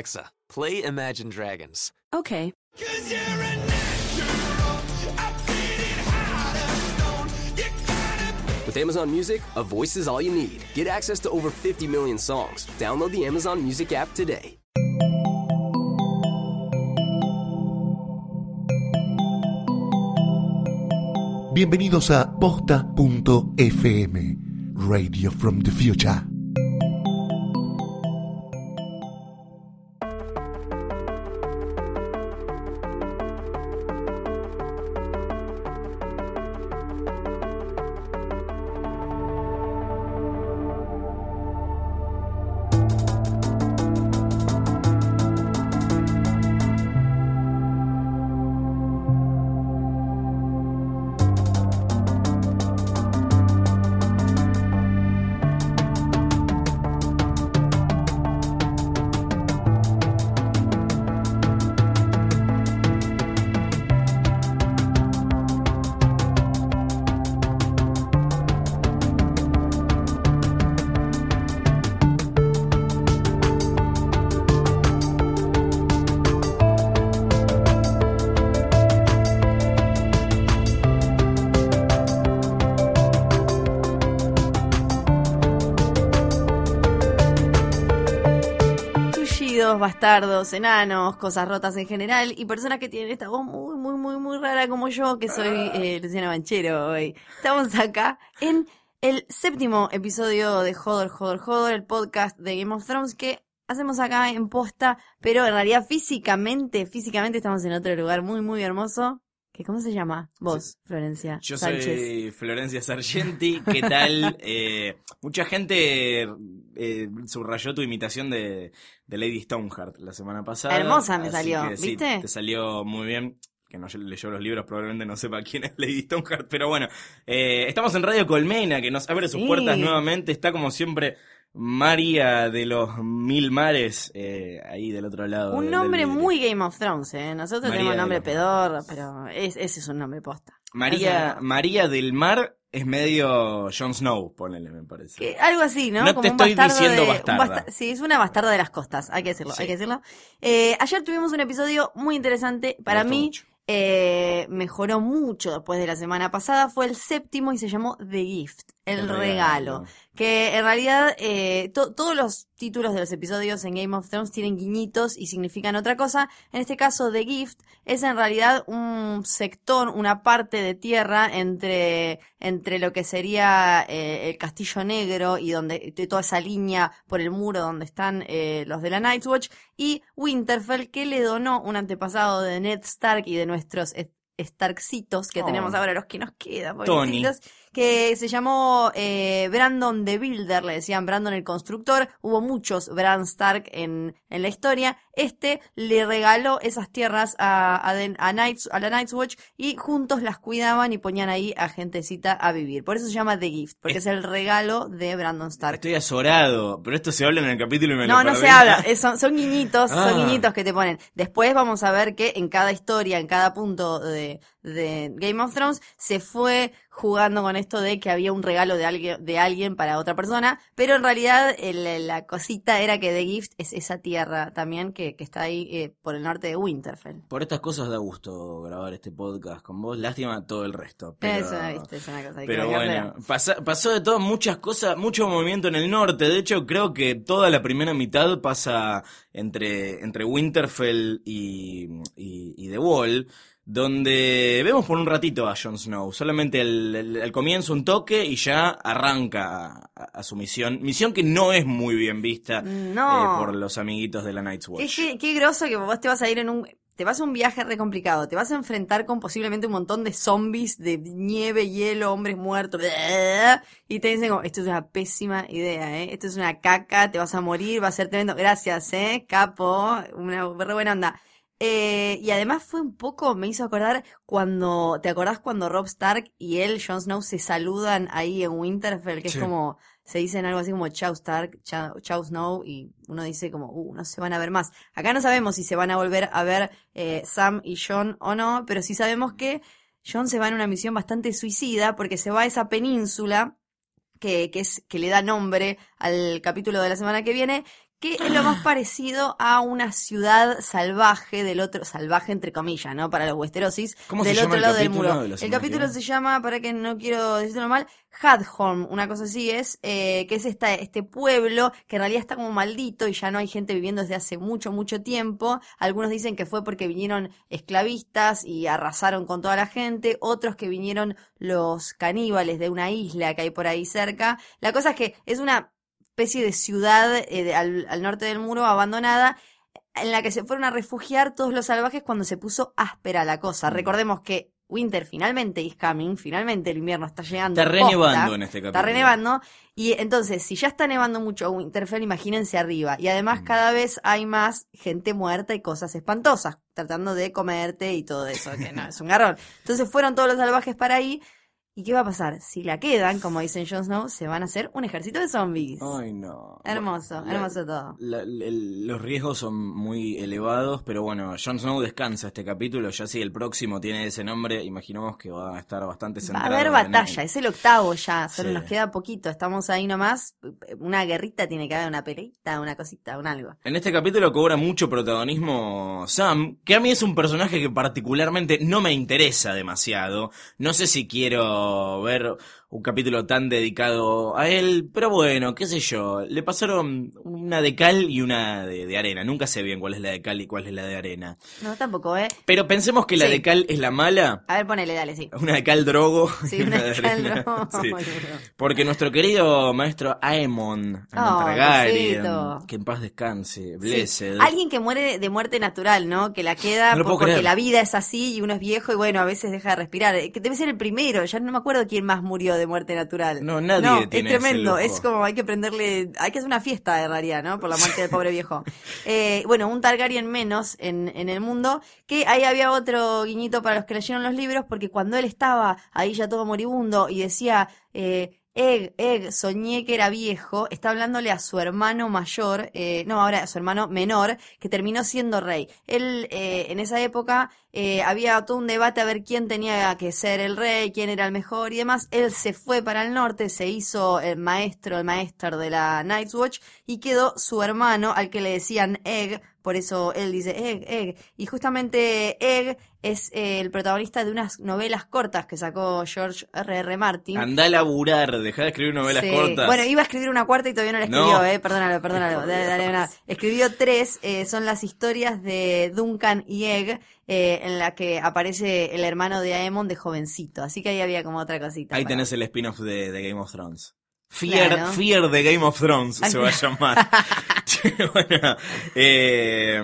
Alexa, play Imagine Dragons. Okay. With Amazon Music, a voice is all you need. Get access to over 50 million songs. Download the Amazon Music app today. Bienvenidos a posta.fm, Radio from the Future. Bastardos, enanos, cosas rotas en general y personas que tienen esta voz muy, muy, muy, muy rara como yo, que soy eh, Luciana Banchero hoy. Estamos acá en el séptimo episodio de Hodor, Hodor, Hodor, el podcast de Game of Thrones que hacemos acá en posta, pero en realidad físicamente, físicamente estamos en otro lugar muy, muy hermoso. que ¿Cómo se llama? Vos, Florencia. Yo Sánchez. soy Florencia Sargenti, ¿qué tal? Eh, mucha gente eh, subrayó tu imitación de, de Lady Stoneheart la semana pasada. Hermosa me salió, que sí, ¿viste? te salió muy bien. Que no leyó los libros probablemente no sepa quién es Lady Stoneheart, pero bueno. eh, estamos en Radio Colmena, que nos abre sus Sí. puertas nuevamente. Está como siempre María de los Mil Mares, eh, ahí del otro lado. Un nombre del muy Game of Thrones, ¿eh? Nosotros María tenemos nombre pedorro, pero es, ese es un nombre posta. María, María del Mar es medio Jon Snow, ponele, me parece. que- algo así, ¿no? No te estoy diciendo de, bastarda. basta- sí, es una bastarda de las costas, hay que decirlo, Sí. hay que decirlo. Eh, ayer tuvimos un episodio muy interesante. Para mí, mucho. eh, mejoró mucho después de la semana pasada. Fue el séptimo y se llamó The Gift, el, El regalo. regalo. Que en realidad eh, to- todos los títulos de los episodios en Game of Thrones tienen guiñitos y significan otra cosa. En este caso, The Gift es en realidad un sector, una parte de tierra entre, entre lo que sería eh, el Castillo Negro y donde de toda esa línea por el muro donde están eh, los de la Night's Watch y Winterfell que le donó un antepasado de Ned Stark y de nuestros Starksitos que Oh. tenemos ahora, los que nos quedan, Tony. pobrecitos, que se llamó eh, Brandon the Builder, le decían Brandon el constructor, hubo muchos Bran Stark en, en la historia, este le regaló esas tierras a, a, a Knights- a la Night's Watch y juntos las cuidaban y ponían ahí a gentecita a vivir, por eso se llama The Gift, porque es, el regalo de Brandon Stark. Estoy azorado, pero esto se habla en el capítulo y me No, lo no se habla, son, son guiñitos, Ah. son guiñitos que te ponen. Después vamos a ver que en cada historia, en cada punto de, de Game of Thrones, se fue jugando con esto de que había un regalo de alguien, de alguien para otra persona, pero en realidad el- la cosita era que The Gift es esa tierra también que, que está ahí eh, por el norte de Winterfell. Por estas cosas da gusto grabar este podcast con vos. Lástima todo el resto. Pero, Eso, viste, es una cosa que pero bueno, pasa- pasó de todo, muchas cosas, mucho movimiento en el norte. De hecho, creo que toda la primera mitad pasa entre, entre Winterfell y, y, y The Wall. Donde vemos por un ratito a Jon Snow, solamente el, el- el comienzo un toque y ya arranca a, su misión. Misión que no es muy bien vista No. eh, por los amiguitos de la Night's Qué, Watch. qué, qué groso que vos te vas a ir en un... Te vas a un viaje re complicado, te vas a enfrentar con posiblemente un montón de zombies, de nieve, hielo, hombres muertos, y te dicen como, esto es una pésima idea, ¿eh? Esto es una caca, te vas a morir, va a ser tremendo. Gracias, ¿eh? Capo, una re buena onda. Eh, y además fue un poco, me hizo acordar cuando, ¿te acordás cuando Rob Stark y él, Jon Snow, se saludan ahí en Winterfell? Que Sí. es como, se dicen algo así como Chau Stark, Chau, Chau Snow, y uno dice como, uh, no se van a ver más. Acá no sabemos si se van a volver a ver eh, Sam y John o no, pero sí sabemos que John se va en una misión bastante suicida porque se va a esa península que, que es, que le da nombre al capítulo de la semana que viene, que es lo más parecido a una ciudad salvaje del otro, salvaje entre comillas, ¿no? Para los Westerosis, ¿Cómo se del otro lado del muro. El capítulo se llama, para que no quiero decirlo mal, Hadholm, una cosa así es, eh, que es esta, este pueblo que en realidad está como maldito y ya no hay gente viviendo desde hace mucho, mucho tiempo. Algunos dicen que fue porque vinieron esclavistas y arrasaron con toda la gente, otros que vinieron los caníbales de una isla que hay por ahí cerca. La cosa es que es una especie de ciudad eh, de- al, al norte del muro abandonada en la que se fueron a refugiar todos los salvajes cuando se puso áspera la cosa. Mm. Recordemos que Winter finalmente is coming, finalmente el invierno está llegando. Está renevando en este capítulo. Está renevando. Y entonces, si ya está nevando mucho Winterfell, imagínense arriba. Y además, Mm. cada vez hay más gente muerta y cosas espantosas, tratando de comerte y todo eso, que no, es un garrón. Entonces fueron todos los salvajes para ahí. ¿Y qué va a pasar? Si la quedan, como dicen Jon Snow, se van a hacer un ejército de zombies. Ay, no. Hermoso, hermoso todo. la- el- los riesgos son muy elevados, pero bueno, Jon Snow descansa este capítulo, ya si el próximo tiene ese nombre, imaginamos que va a estar bastante Va a centrado. haber batalla, es el octavo ya, solo Sí. nos queda poquito, estamos ahí nomás. Una guerrita tiene que haber, una peleita, una cosita, un algo. En este capítulo cobra mucho protagonismo Sam, que a mí es un personaje que particularmente no me interesa demasiado. No sé si quiero ver un capítulo tan dedicado a él, pero bueno, qué sé yo. Le pasaron una de cal y una de, de arena. Nunca sé bien cuál es la de cal y cuál es la de arena. No, tampoco, ¿eh? Pero pensemos que la Sí. de cal es la mala. A ver, ponele, dale, sí. Una de cal drogo. Sí, y una de de cal arena. drogo, Sí. Porque nuestro querido maestro Aemon, Aemon Oh, Targaryen, Diosito. que en paz descanse, Sí. blessed. Alguien que muere de, muerte natural, ¿no? Que la queda No por- porque creer. la vida es así y uno es viejo y bueno, a veces deja de respirar. Eh, Que debe ser el primero, ya no me acuerdo quién más murió de muerte natural. No, nadie tiene es ese tremendo, lujo. es como hay que prenderle, hay que hacer una fiesta en realidad, ¿no? Por la muerte del pobre viejo. Eh, bueno, un Targaryen menos en, en el mundo, que ahí había otro guiñito para los que leyeron los libros, porque cuando él estaba ahí ya todo moribundo y decía, eh, Egg, Egg, soñé que era viejo, está hablándole a su hermano mayor, eh, no, ahora a su hermano menor, que terminó siendo rey. Él, eh, en esa época, eh, había todo un debate a ver quién tenía que ser el rey, quién era el mejor y demás. Él se fue para el norte, se hizo el maestro, el maestro de la Night's Watch y quedó su hermano al que le decían Egg, por eso él dice Egg, Egg. Y justamente Egg es eh, el protagonista de unas novelas cortas que sacó George R.R. R. Martin. Anda a laburar, deja de escribir novelas Sí. cortas. Bueno, iba a escribir una cuarta y todavía no la escribió, No. eh. Perdónalo, perdónalo. Por Dale, dale, Dios. nada. Escribió tres, eh, son las historias de Duncan y Egg, eh, en la que aparece el hermano de Aemon de jovencito. Así que ahí había como otra cosita. Ahí para- tenés el spin-off de, de Game of Thrones. Fear, Claro. Fear de Game of Thrones Ay, se va a llamar. bueno, eh,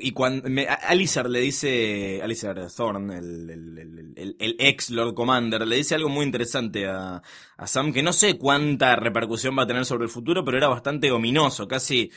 y cuando me, Alizar le dice, Alizar Thorne, el, el- el- ex Lord Commander, le dice algo muy interesante a, a Sam que no sé cuánta repercusión va a tener sobre el futuro, pero era bastante ominoso, casi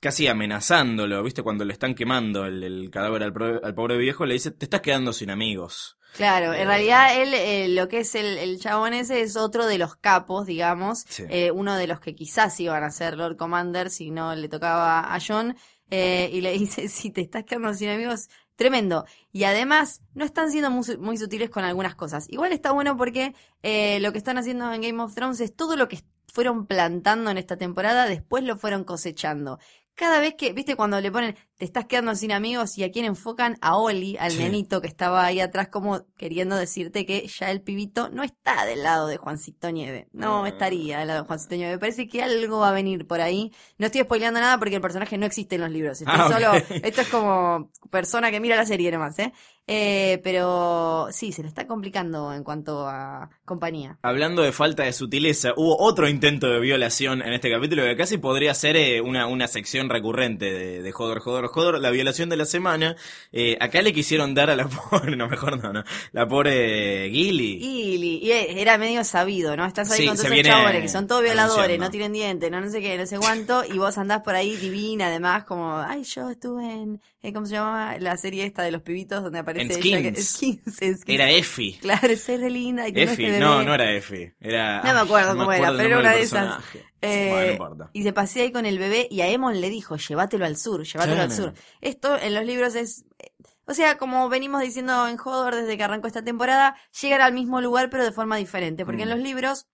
casi amenazándolo, ¿viste? Cuando le están quemando el, el cadáver al, pro- al pobre viejo, le dice, te estás quedando sin amigos. Claro, en Eh, realidad él, eh, lo que es el, el chabón ese es otro de los capos, digamos, Sí. eh, uno de los que quizás iban a ser Lord Commander si no le tocaba a John, eh, y le dice, si te estás quedando sin amigos, tremendo. Y además, no están siendo muy, muy sutiles con algunas cosas. Igual está bueno porque eh, lo que están haciendo en Game of Thrones es todo lo que fueron plantando en esta temporada, después lo fueron cosechando. Cada vez que, viste, cuando le ponen, te estás quedando sin amigos y a quién enfocan, a Oli, al Sí. nenito que estaba ahí atrás, como queriendo decirte que ya el pibito no está del lado de Juancito Nieve. No estaría del lado de Juancito Nieve. Parece que algo va a venir por ahí. No estoy spoileando nada porque el personaje no existe en los libros. Estoy Ah, solo, esto es como persona que mira la serie nomás, ¿eh? Eh, pero sí, se le está complicando en cuanto a compañía. Hablando de falta de sutileza, hubo otro intento de violación en este capítulo que casi podría ser eh, una, una sección recurrente de, de Joder, Joder, Joder, la violación de la semana. Eh, acá le quisieron dar a la pobre, no, mejor no, no, la pobre Gilly. Y, y era medio sabido, ¿no? Estás ahí Sí, con todos esos chabones que son todos violadores, no tienen dientes, no, no sé qué, no sé cuánto, y vos andás por ahí divina, además, como, ay, yo estuve en, eh, ¿cómo se llama? La serie esta de los pibitos donde aparece En ella, Skins. Skins, en Skins. Era Effie. Claro, es re linda. Y Effie, no, bebé. no era Effie. Era, No me acuerdo no cómo era, acuerdo pero era una de esas. Eh, Bueno, no importa. y se pasea ahí con el bebé y a Emon le dijo, llévatelo al sur, llévatelo al sur. Esto en los libros es... eh, O sea, como venimos diciendo en Hodor desde que arrancó esta temporada, llegar al mismo lugar pero de forma diferente. Porque en Mm. los libros,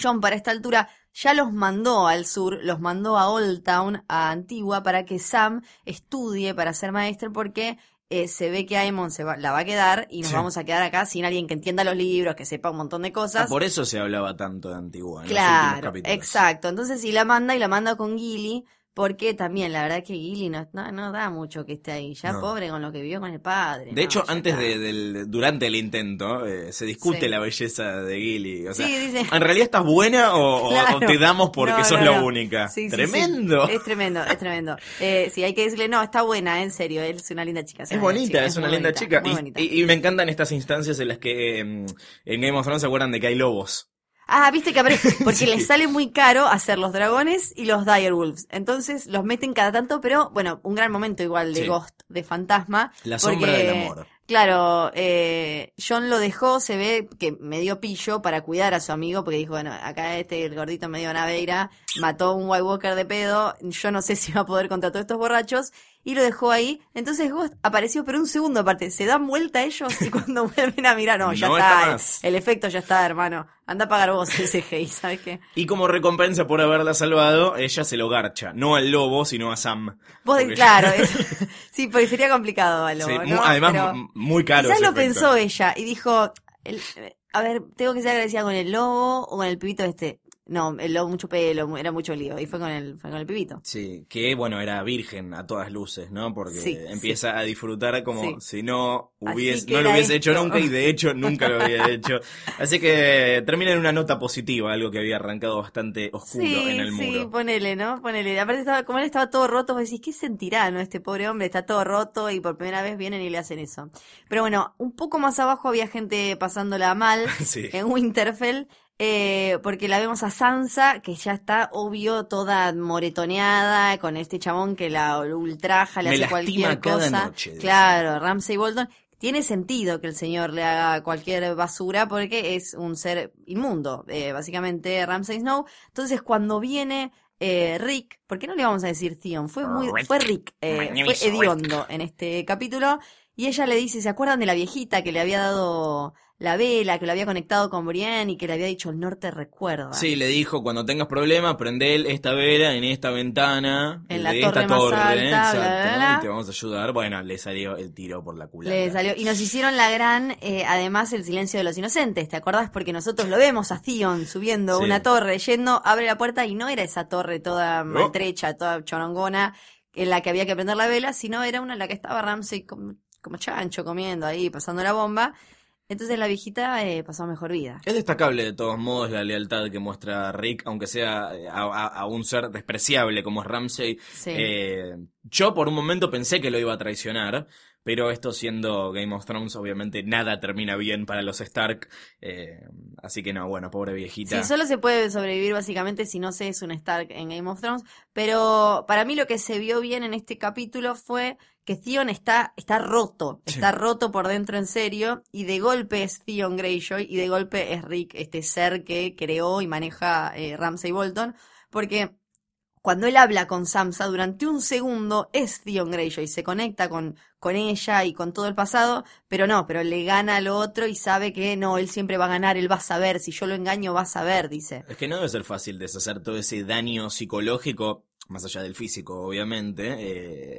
John para esta altura ya los mandó al sur, los mandó a Old Town, a Antigua, para que Sam estudie para ser maestro, porque eh, se ve que Aemon se va- la va a quedar y nos Sí. vamos a quedar acá sin alguien que entienda los libros, que sepa un montón de Ah, cosas. por eso se hablaba tanto de Antigua en los Claro, últimos capítulos. exacto. Entonces, si la manda y la manda con Gilly, porque también la verdad que Gilly no, no, no da mucho que esté ahí. Ya No. pobre con lo que vivió con el padre. De hecho, antes de, del, durante el intento, eh, se discute Sí. la belleza de Gilly. O sea, Sí, dice- ¿en realidad estás buena o, o- Claro. o te damos porque No, sos no, la no. única? Sí. Tremendo. Es tremendo, es tremendo. Eh, sí, hay que decirle, no, está buena, en serio, es una linda chica. Es bonita, es una linda bonita, chica. Y, y- y me encantan estas instancias en las que em, en Game of Thrones se acuerdan de que hay lobos. Ah, viste que aparece, porque Sí. les sale muy caro hacer los dragones y los direwolves. Entonces los meten cada tanto, pero bueno, un gran momento igual de Sí. Ghost, de fantasma. La porque, sombra del amor. Claro, eh, John lo dejó, se ve que me dio pillo para cuidar a su amigo, porque dijo, bueno, acá este, el gordito medio naveira, mató a un White Walker de pedo, yo no sé si va a poder contra todos estos borrachos, y lo dejó ahí. Entonces Ghost apareció, pero un segundo aparte, se dan vuelta ellos y cuando vuelven a mirar, no, ya No está, está el- efecto ya está, hermano. Anda a pagar vos ese CGI, ¿sabes qué? Y como recompensa por haberla salvado, ella se lo garcha. No al lobo, sino a Sam. Vos, Porque- claro, es- sí, porque sería complicado, Aló, Sí, ¿no? además, Pero- muy caro. Quizás lo efecto. pensó ella y dijo, el- a ver, tengo que ser agradecida con el lobo o con el pibito este. No, el lobo mucho pelo, era mucho lío. Y fue con el, fue con el pibito. Sí, que bueno, era virgen a todas luces, ¿no? Porque Sí, empieza a disfrutar como Sí. si no hubiese, no lo hubiese hecho nunca y de hecho nunca lo había hecho. Así que termina en una nota positiva, algo que había arrancado bastante oscuro Sí, en el sí, muro. ponele, ¿no? Ponele. Aparte, estaba, como él estaba todo roto, vos decís, ¿qué sentirá, no? Este pobre hombre está todo roto y por primera vez vienen y le hacen eso. Pero bueno, un poco más abajo había gente pasándola mal Sí. en Winterfell. Eh, porque la vemos a Sansa, que ya está, obvio, toda moretoneada, con este chabón que la ultraja, le Me hace cualquier cada cosa. noche, dice. claro, Ramsay Bolton. Tiene sentido que el señor le haga cualquier basura porque es un ser inmundo, eh, básicamente Ramsay Snow. Entonces cuando viene eh, Rick, ¿por qué no le vamos a decir Theon? Fue muy, Rick. fue Rick, eh, fue Rick. hediondo en este capítulo. Y ella le dice, ¿se acuerdan de la viejita que le había dado la vela, que lo había conectado con Brienne y que le había dicho el norte recuerda? Sí, le dijo, cuando tengas problemas, prende esta vela en esta ventana, En de la esta torre más torre, alta, exacto, bla, bla, bla. y te vamos a ayudar. Bueno, le salió el tiro por la culata. Le salió. Y nos hicieron la gran, eh, además, el silencio de los inocentes. ¿Te acordás? Porque nosotros lo vemos a Theon subiendo Sí. una torre, yendo, abre la puerta y no era esa torre toda No. maltrecha, toda chorongona, en la que había que prender la vela, sino era una en la que estaba Ramsey como, chancho comiendo ahí, pasando la bomba. Entonces la viejita eh, pasó mejor vida. Es destacable de todos modos la lealtad que muestra Rick, aunque sea eh, a, a- a un ser despreciable como es Ramsey. Sí. Eh, yo por un momento pensé que lo iba a traicionar, pero esto siendo Game of Thrones, obviamente nada termina bien para los Stark. eh, así que no, bueno, pobre viejita. Sí, solo se puede sobrevivir básicamente si no se es un Stark en Game of Thrones. Pero para mí lo que se vio bien en este capítulo fue que Theon está, está roto. Sí. Está roto por dentro en serio. Y de golpe es Theon Greyjoy y de golpe es Rick, este ser que creó y maneja eh, Ramsay Bolton. Porque cuando él habla con Samsa durante un segundo es Theon Greyjoy, se conecta con, con ella y con todo el pasado, pero no, pero le gana al otro y sabe que no, él siempre va a ganar, él va a saber, si yo lo engaño va a saber, dice. Es que no debe ser fácil deshacer todo ese daño psicológico, más allá del físico, obviamente,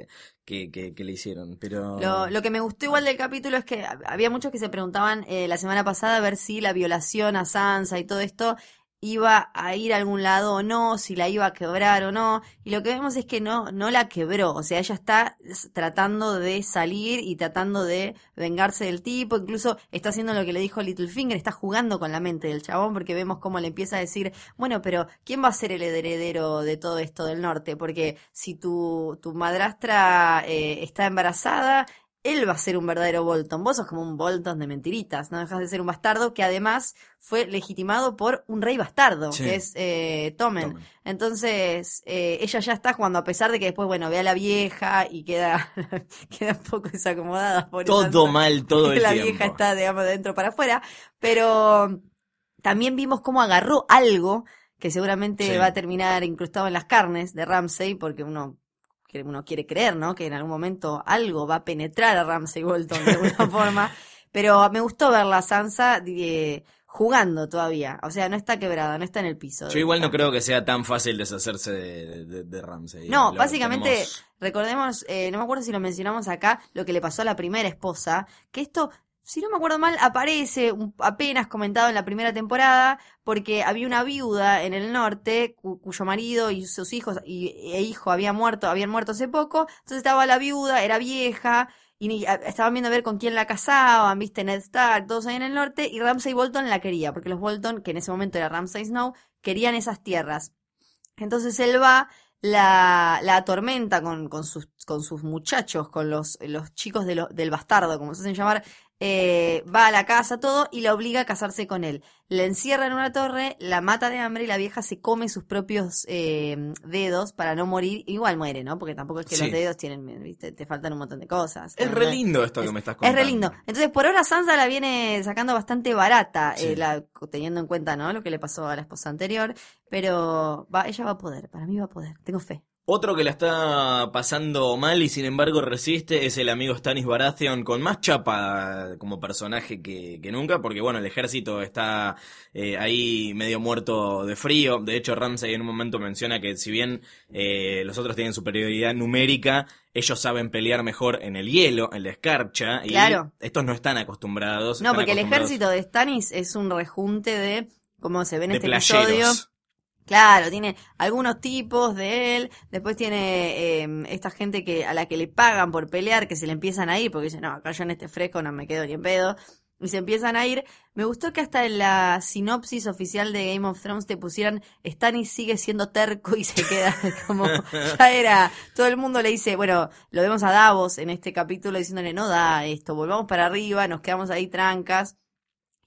eh, que, que, que le hicieron. Pero. Lo, lo que me gustó igual del capítulo es que hab- había muchos que se preguntaban eh, la semana pasada a ver si la violación a Sansa y todo esto iba a ir a algún lado o no, si la iba a quebrar o no, y lo que vemos es que no, no la quebró, o sea, ella está tratando de salir y tratando de vengarse del tipo, incluso está haciendo lo que le dijo Littlefinger, está jugando con la mente del chabón, porque vemos cómo le empieza a decir, bueno, pero ¿quién va a ser el heredero de todo esto del norte? Porque si tu, tu madrastra eh, está embarazada, él va a ser un verdadero Bolton. Vos sos como un Bolton de mentiritas, no dejas de ser un bastardo que además fue legitimado por un rey bastardo, Sí. que es eh. Tommen. Entonces, eh, ella ya está jugando, a pesar de que después, bueno, ve a la vieja y queda, queda un poco desacomodada. pobre Todo mal todo que el la tiempo. vieja está, digamos, de dentro para afuera. Pero también vimos cómo agarró algo que seguramente Sí. va a terminar incrustado en las carnes de Ramsey, porque uno que uno quiere creer, ¿no? Que en algún momento algo va a penetrar a Ramsey Bolton de alguna forma. Pero me gustó verla, Sansa, eh, jugando todavía. O sea, no está quebrada, no está en el piso. Yo igual no creo que sea tan fácil deshacerse de, de, de Ramsey. No, Lo básicamente, tenemos- recordemos, eh, no me acuerdo si lo mencionamos acá, lo que le pasó a la primera esposa, que esto, si no me acuerdo mal, aparece apenas comentado en la primera temporada, porque había una viuda en el norte cu- cuyo marido y sus hijos y, e hijo habían muerto, habían muerto hace poco, entonces estaba la viuda, era vieja, y estaban viendo a ver con quién la casaban, viste, Ned Stark, todos ahí en el norte, y Ramsay Bolton la quería, porque los Bolton, que en ese momento era Ramsay Snow, querían esas tierras. Entonces él va, la, la atormenta con, con, sus, con sus muchachos, con los, los chicos del bastardo, como se hacen llamar, eh, va a la casa, todo, y la obliga a casarse con él. La encierra en una torre, la mata de hambre y la vieja se come sus propios eh, dedos para no morir. Igual muere, ¿no? Porque tampoco es que Sí. los dedos tienen, ¿viste? Te faltan un montón de cosas. Es ¿no? re lindo esto que me estás Es contando. re lindo. Entonces, por ahora Sansa la viene sacando bastante barata, Sí. eh, la- teniendo en cuenta, ¿no? Lo que le pasó a la esposa anterior. Pero va, ella va a poder, para mí va a poder. Tengo fe. Otro que la está pasando mal y sin embargo resiste es el amigo Stannis Baratheon con más chapa como personaje que, que nunca, porque bueno, el ejército está eh, ahí medio muerto de frío. De hecho, Ramsay en un momento menciona que si bien eh, los otros tienen superioridad numérica, ellos saben pelear mejor en el hielo, en la escarcha, y Claro. estos no están acostumbrados. No, están porque el ejército de Stannis es un rejunte de, como se ve en de este episodio. Claro, tiene algunos tipos de él, después tiene eh, esta gente que a la que le pagan por pelear, que se le empiezan a ir, porque dicen, no, acá yo en este fresco no me quedo ni en pedo, y se empiezan a ir. Me gustó que hasta en la sinopsis oficial de Game of Thrones te pusieran, Stannis sigue siendo terco y se queda como, ya era, todo el mundo le dice, bueno, lo vemos a Davos en este capítulo diciéndole, no da esto, volvamos para arriba, nos quedamos ahí trancas.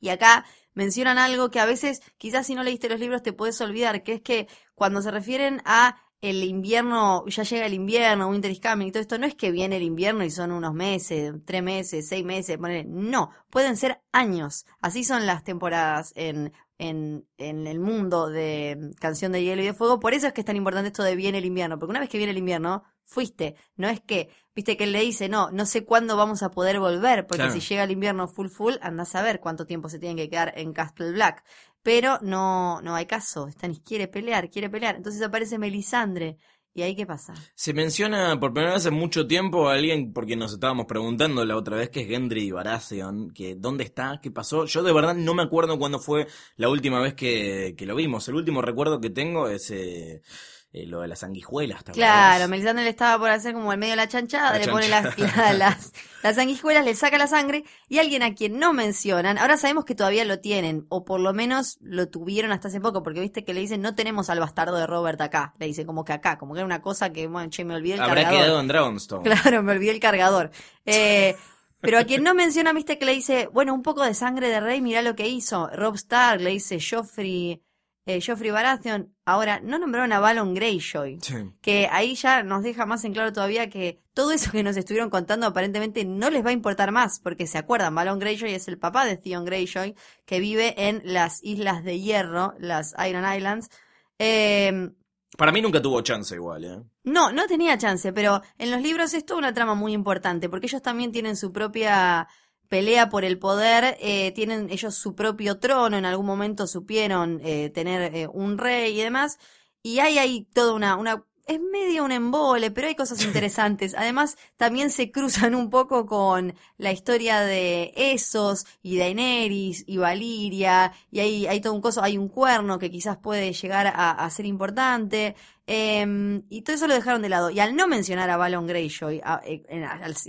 Y acá mencionan algo que a veces, quizás si no leíste los libros te puedes olvidar, que es que cuando se refieren a el invierno, ya llega el invierno, Winter is coming todo esto, no es que viene el invierno y son unos meses, tres meses, seis meses, no, pueden ser años. Así son las temporadas en, en, en el mundo de Canción de Hielo y de Fuego. Por eso es que es tan importante esto de viene el invierno, porque una vez que viene el invierno, fuiste. No es que, viste que él le dice, no, no sé cuándo vamos a poder volver, porque Claro. si llega el invierno full full, anda a saber cuánto tiempo se tienen que quedar en Castle Black. Pero no, no hay caso. Stannis quiere pelear, quiere pelear. Entonces aparece Melisandre. ¿Y ahí qué pasa? Se menciona por primera vez en mucho tiempo a alguien por quien nos estábamos preguntando la otra vez, que es Gendry Baratheon, que dónde está, qué pasó. Yo de verdad no me acuerdo cuándo fue la última vez que, que lo vimos. El último recuerdo que tengo es eh, eh, lo de las sanguijuelas. ¿te Claro? Melisandre le estaba por hacer como el medio de la chanchada, La le pone las, la- las, las sanguijuelas, le saca la sangre, y alguien a quien no mencionan, ahora sabemos que todavía lo tienen, o por lo menos lo tuvieron hasta hace poco, porque viste que le dicen, no tenemos al bastardo de Robert acá, le dicen como que acá, como que era una cosa que, bueno, che, me olvidé el Habrá cargador. quedado en Dragonstone. Claro, me olvidé el cargador. Eh, pero a quien no menciona, viste que le dice, bueno, un poco de sangre de rey, mirá lo que hizo. Rob Stark le dice Joffrey, eh, Joffrey Baratheon. Ahora, no nombraron a Balon Greyjoy. Sí. Que ahí ya nos deja más en claro todavía que todo eso que nos estuvieron contando aparentemente no les va a importar más, porque se acuerdan, Balon Greyjoy es el papá de Theon Greyjoy, que vive en las Islas de Hierro, las Iron Islands. Eh, Para mí nunca tuvo chance igual, ¿eh? no, no tenía chance, pero en los libros es toda una trama muy importante, porque ellos también tienen su propia pelea por el poder, eh, tienen ellos su propio trono, en algún momento supieron eh, tener eh, un rey y demás, y hay ahí toda una, una, es medio un embole, pero hay cosas interesantes. Además, también se cruzan un poco con la historia de Esos y Daenerys y Valiria, y hay, hay todo un coso, hay un cuerno que quizás puede llegar a, a ser importante. Eh, y todo eso lo dejaron de lado. Y al no mencionar a Balon Greyjoy, a- eh,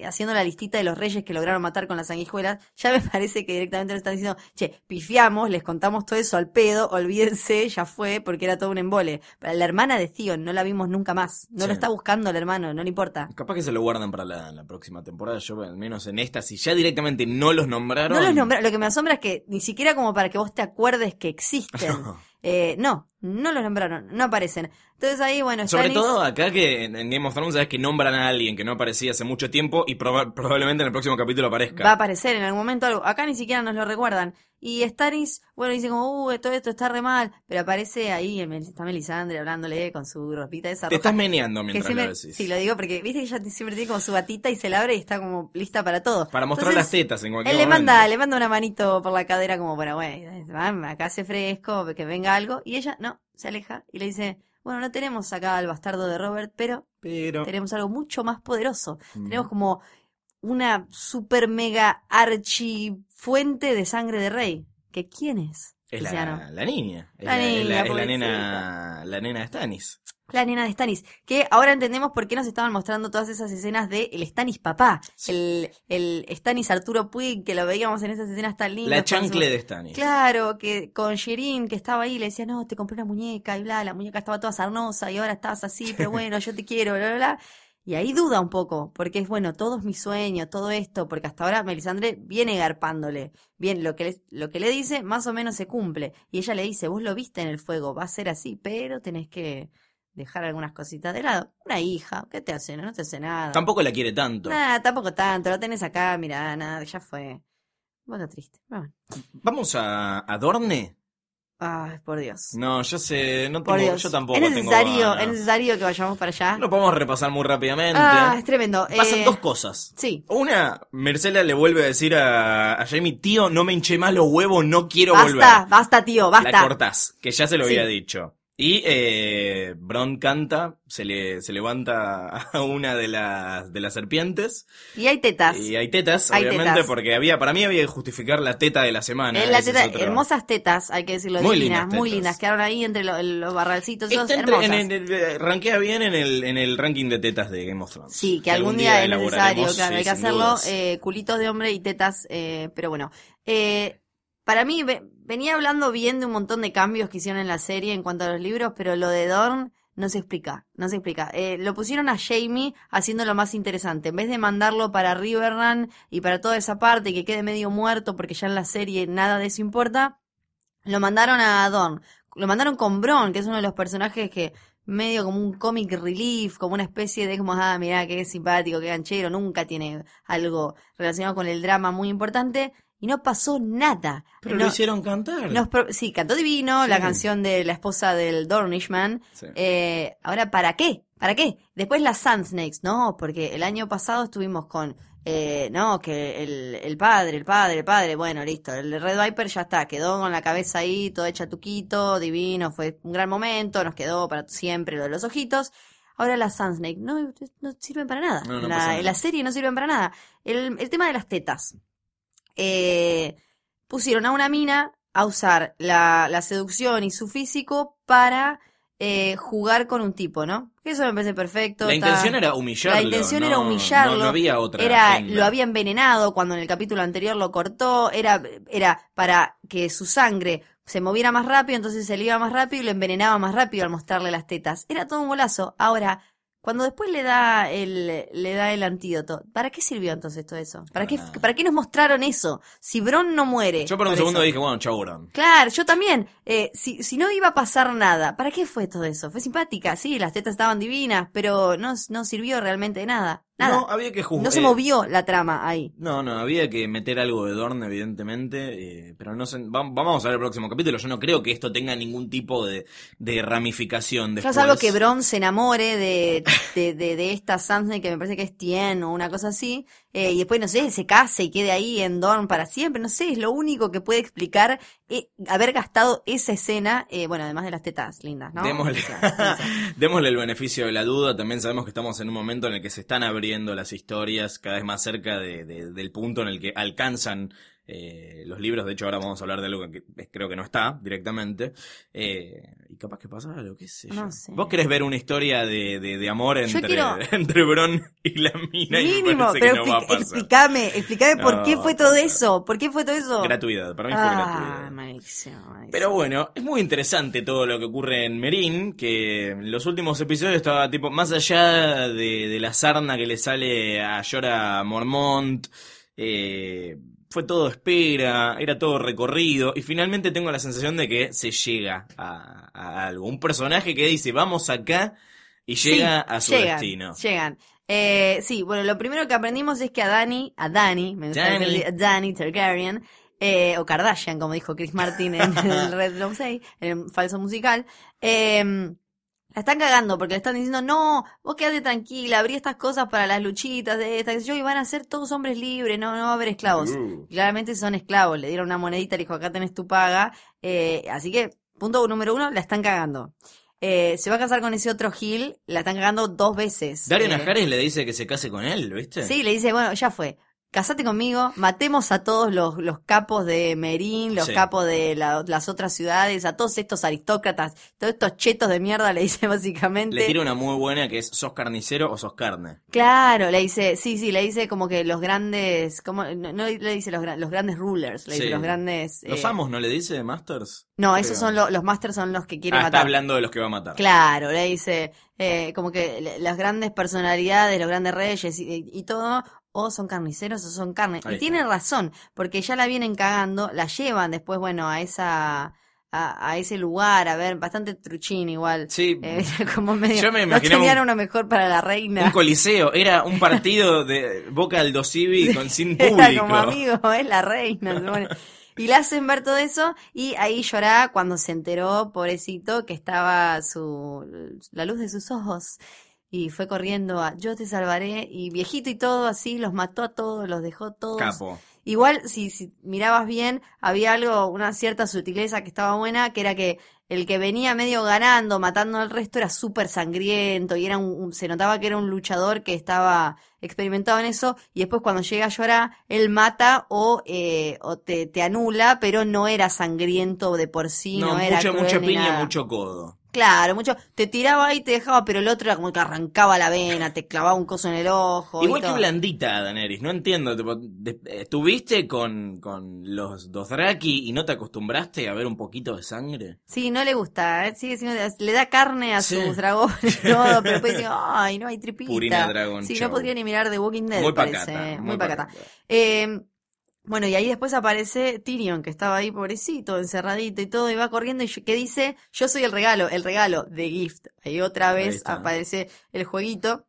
haciendo la listita de los reyes que lograron matar con las sanguijuelas, ya me parece que directamente le están diciendo, che, pifiamos, les contamos todo eso al pedo, olvídense, ya fue, porque era todo un embole. Pero la hermana de Theon no la vimos nunca más. No Sí. lo está buscando el hermano, no le importa. Capaz que se lo guardan para la, la próxima temporada. Yo, al menos en esta, si ya directamente no los nombraron. No los nombra, lo que me asombra es que ni siquiera como para que vos te acuerdes que existen. Eh, no, no los nombraron, no aparecen. Entonces ahí, bueno, Sobre Stannis- todo acá que en Game of Thrones sabes que nombran a alguien que no aparecía hace mucho tiempo y proba- probablemente en el próximo capítulo aparezca. Va a aparecer en algún momento algo. Acá ni siquiera nos lo recuerdan. Y Stannis, bueno, dice como, uh, todo esto está re mal, pero aparece ahí, está Melisandre hablándole con su ropita esa Te roja. estás meneando mientras siempre- lo decís. Sí, lo digo porque, viste que ella siempre tiene como su batita y se la abre y está como lista para todo. Para mostrar Entonces, las tetas en cualquier Él le momento. manda, le manda una manito por la cadera como, bueno, bueno, acá hace fresco, que venga algo. Y ella, no, se aleja y le dice, bueno, no tenemos acá al bastardo de Robert, pero Pero... tenemos algo mucho más poderoso. Mm. Tenemos como una super mega archi fuente de sangre de rey. ¿Que quién es? Es la, la niña. Es La es niña, la- es la nena, la nena de Stannis. La nena de Stannis. Que ahora entendemos por qué nos estaban mostrando todas esas escenas de el Stannis papá. El, el Stannis Arturo Puig, que lo veíamos en esas escenas tan lindas. La su- chancle de Stannis. Claro, que con Sherin, que estaba ahí, le decía, no, te compré una muñeca y bla, la muñeca estaba toda sarnosa y ahora estás así, pero bueno, yo te quiero, bla, bla, bla. Y ahí duda un poco, porque es bueno, todo es mi sueño, todo esto, porque hasta ahora Melisandre viene garpándole. Bien, lo que, le, lo que le dice más o menos se cumple. Y ella le dice, vos lo viste en el fuego, va a ser así, pero tenés que dejar algunas cositas de lado. Una hija, ¿qué te hace? No, no te hace nada. Tampoco la quiere tanto. Nada, tampoco tanto, lo tenés acá, mirá, nada, ya fue. Bueno, triste. Bueno. ¿Vamos a, a Dorne? Ay, por Dios. No, yo sé, no Por tengo, Dios. yo tampoco es tengo necesario, ganas. es necesario que vayamos para allá. Lo podemos repasar muy rápidamente. ah, es tremendo. Pasan Eh, dos cosas. Sí. Una, Mercela le vuelve a decir a, a Jamie, tío, no me hinché más los huevos, no quiero Basta, volver. basta, tío, basta. La cortás, que ya se lo Sí. había dicho. Y eh, Bron canta, se le se levanta a una de las de las serpientes Y hay tetas. y hay tetas, Hay obviamente, tetas. porque había para mí había que justificar la teta de la semana. Eh, la es hermosas tetas, hay que decirlo, Muy divinas, lindas muy lindas. Quedaron ahí entre lo- los barralcitos, Está entre- hermosas. en el- eh, rankea bien en el, en el ranking de tetas de Game of Thrones. Sí, que algún día, es necesario, claro, sí, hay que hacerlo. eh, culitos de hombre y tetas, eh, pero bueno. Eh, para mí, venía hablando bien de un montón de cambios que hicieron en la serie en cuanto a los libros, pero lo de Dorn no se explica, no se explica. Eh, lo pusieron a Jamie haciéndolo más interesante. En vez de mandarlo para Riverrun y para toda esa parte que quede medio muerto porque ya en la serie nada de eso importa, lo mandaron a Dorn. Lo mandaron con Bron, que es uno de los personajes que medio como un comic relief, como una especie de como, ah, mirá, qué simpático, qué ganchero, nunca tiene algo relacionado con el drama muy importante, y no pasó nada. Pero lo hicieron cantar. nos sí, cantó divino, la canción de la esposa del Dornishman. Sí. Eh, ahora, ¿para qué? ¿Para qué? Después las Sand Snakes, no, porque el año pasado estuvimos con, eh, no, que el, el padre, el padre, el padre, bueno, listo, el Red Viper ya está, quedó con la cabeza ahí, todo hecha tuquito, divino, fue un gran momento, nos quedó para siempre lo de los ojitos. Ahora las Sand Snake, no, no sirven para nada. No, no la, en la serie no sirven para nada. El, el tema de las tetas. Eh, pusieron a una mina a usar la, la seducción y su físico para eh, jugar con un tipo, ¿no? Que eso me parece perfecto. La está- intención era humillarlo. La intención no- era humillarlo. No, no había otra. Era, agenda. lo había envenenado cuando en el capítulo anterior lo cortó, era, era para que su sangre se moviera más rápido, entonces se le iba más rápido y lo envenenaba más rápido al mostrarle las tetas. Era todo un golazo. Ahora, cuando después le da el, le da el antídoto, ¿para qué sirvió entonces todo eso? ¿Para qué, nada. ¿para qué nos mostraron eso? Si Bron no muere. Yo por un por segundo eso. dije, bueno, chau, Bron. Claro, yo también. Eh, si, si no iba a pasar nada, ¿para qué fue todo eso? Fue simpática, sí, las tetas estaban divinas, pero no, no sirvió realmente de nada. Nada. No, había que juzgar. No se movió la trama ahí. No, no, había que meter algo de Dorn, evidentemente, eh, pero no va- vamos a ver el próximo capítulo. Yo no creo que esto tenga ningún tipo de, de ramificación después. salvo que Bron se enamore de, de, de, de esta Sansa que me parece que es Tien o una cosa así, eh, y después, no sé, se case y quede ahí en Dorn para siempre, no sé, es lo único que puede explicar eh, haber gastado esa escena, eh, bueno, además de las tetas lindas, ¿no? Démosle, O sea, démosle el beneficio de la duda. También sabemos que estamos en un momento en el que se están abriendo las historias cada vez más cerca de- de- del punto en el que alcanzan eh, los libros. De hecho, ahora vamos a hablar de algo que creo que no está directamente. Eh, y capaz que pasa algo, qué sé yo. No sé. ¿Vos querés ver una historia de, de, de amor entre, quiero- entre Bron y la mina? y Mínimo, parece pero que no va a pasar. explícame, explícame por qué fue todo eso, por qué fue todo eso. Gratuidad, para mí fue Ah, gratuidad. maldición, maldición. Pero bueno, es muy interesante todo lo que ocurre en Merín, que en los últimos episodios estaba tipo, más allá de, de la sarna que le sale a Llora Mormont, eh, fue todo espera, era todo recorrido, y finalmente tengo la sensación de que se llega a, a algo. Un personaje que dice, vamos acá, y llega Sí, a su llegan, destino. Llegan. Eh, sí, bueno, lo primero que aprendimos es que a Dani, a Dani, me gusta decir- a Dani Targaryen, eh, o Kardashian, como dijo Chris Martin en el Red Blood 6, en el falso musical. Eh, la están cagando porque le están diciendo, no, vos quédate tranquila, abrí estas cosas para las luchitas de esta, qué sé yo, y van a ser todos hombres libres, no, no va a haber esclavos. Uh. Claramente son esclavos, le dieron una monedita, le dijo, acá tenés tu paga. Eh, así que, punto número uno, la están cagando. Eh, se va a casar con ese otro Gil, la están cagando dos veces. Dario Eh, Najares le dice que se case con él, ¿viste? Sí, le dice, bueno, ya fue. Casate conmigo, matemos a todos los, los capos de Merín, los Sí. capos de la- las otras ciudades, a todos estos aristócratas, todos estos chetos de mierda, le dice básicamente. Le tira una muy buena que es sos carnicero o sos carne. Claro, le dice, sí, sí, le dice como que los grandes, como, no, no le dice los, los grandes rulers, le dice los grandes... ¿Los eh, amos no le dice Masters? No, esos Creo. son lo- los masters son los que quiere Ah, está matar. hablando de los que va a matar. Claro, le dice eh, como que las grandes personalidades, los grandes reyes y, y todo, o son carniceros o son carne. Ahí y tiene razón, porque ya la vienen cagando, la llevan después, bueno, a esa a, a ese lugar, a ver, bastante truchín igual. Sí. Eh, como medio, Yo me no imaginaba tenían un- uno mejor para la reina. Un coliseo, era un partido de Boca Aldo Civi con sin Era público. como amigo, es la reina. Y le hacen ver todo eso y ahí llora cuando se enteró, pobrecito, que estaba su la luz de sus ojos. Y fue corriendo a yo te salvaré y viejito y todo así, los mató a todos, los dejó todos. Capo. Igual, si, si mirabas bien, había algo, una cierta sutileza que estaba buena, que era que el que venía medio ganando, matando al resto, era súper sangriento y era un, se notaba que era un luchador que estaba experimentado en eso y después cuando llega a llorar, él mata o, eh, o te, te anula, pero no era sangriento de por sí, no, no, era mucho, cruel ni piña, nada. mucho codo. Claro, mucho, te tiraba ahí, te dejaba, pero el otro era como que arrancaba la vena, te clavaba un coso en el ojo. y Igual que todo. blandita, Daenerys, no entiendo. tipo, de- ¿Estuviste con, con los Dothraki y no te acostumbraste a ver un poquito de sangre? Sí, no le gusta, ¿eh? sigue siendo, le da carne a Sí. sus dragones y todo, pero después dice, ay, no hay tripita. Purina Dragon Sí, no podría ni mirar The Walking Dead, muy parece, pacata. ¿eh? Muy, muy pacata. pacata. Eh, bueno, y ahí después aparece Tyrion, que estaba ahí pobrecito, encerradito y todo, y va corriendo y que dice, yo soy el regalo, el regalo de Gift. Ahí otra vez aparece el jueguito.